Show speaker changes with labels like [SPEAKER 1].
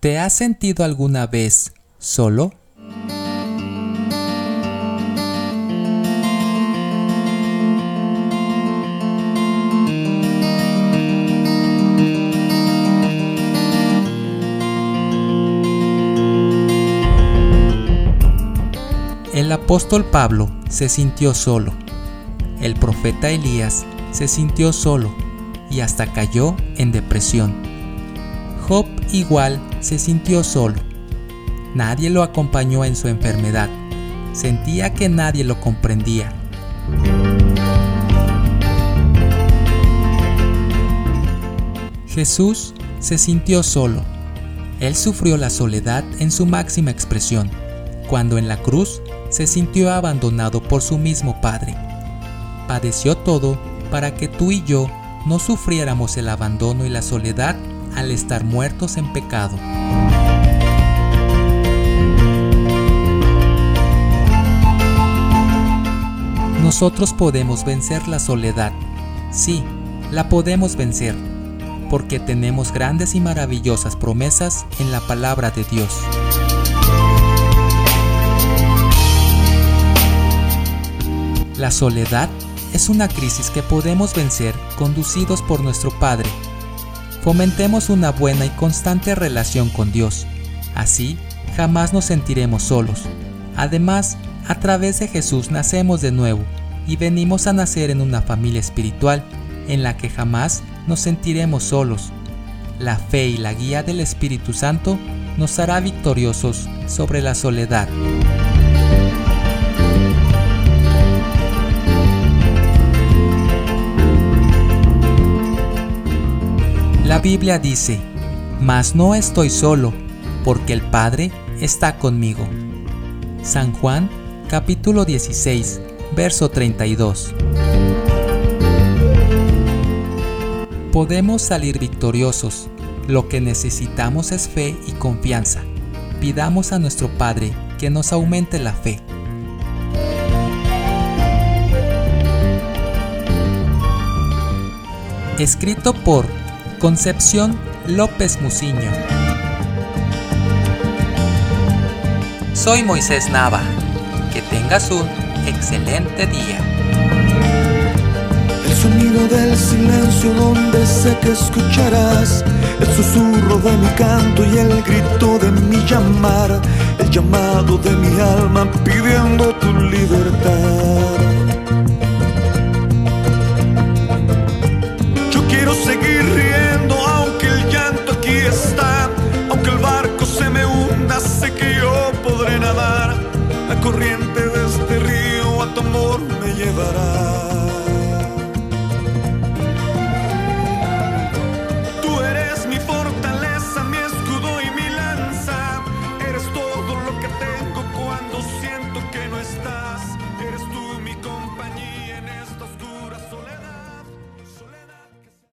[SPEAKER 1] ¿Te has sentido alguna vez solo? El apóstol Pablo se sintió solo. El profeta Elías se sintió solo y hasta cayó en depresión. Job igual se sintió solo. Nadie lo acompañó en su enfermedad. Sentía que nadie lo comprendía. Jesús se sintió solo. Él sufrió la soledad en su máxima expresión, cuando en la cruz se sintió abandonado por su mismo Padre. Padeció todo para que tú y yo no sufriéramos el abandono y la soledad al estar muertos en pecado. Nosotros podemos vencer la soledad. Sí, la podemos vencer, porque tenemos grandes y maravillosas promesas en la palabra de Dios. La soledad es una crisis que podemos vencer conducidos por nuestro Padre. Fomentemos una buena y constante relación con Dios. Así, jamás nos sentiremos solos. Además, a través de Jesús nacemos de nuevo y venimos a nacer en una familia espiritual en la que jamás nos sentiremos solos. La fe y la guía del Espíritu Santo nos hará victoriosos sobre la soledad. La Biblia dice, Mas no estoy solo, porque el Padre está conmigo. San Juan capítulo 16, verso 32. Podemos salir victoriosos. Lo que necesitamos es fe y confianza. Pidamos a nuestro Padre que nos aumente la fe. Escrito por Concepción López Muciño. Soy Moisés Nava. Que tengas un excelente día.
[SPEAKER 2] El sonido del silencio donde sé que escucharás el susurro de mi canto y el grito de mi llamar, el llamado de mi alma pidiendo tu libertad. Yo quiero seguir what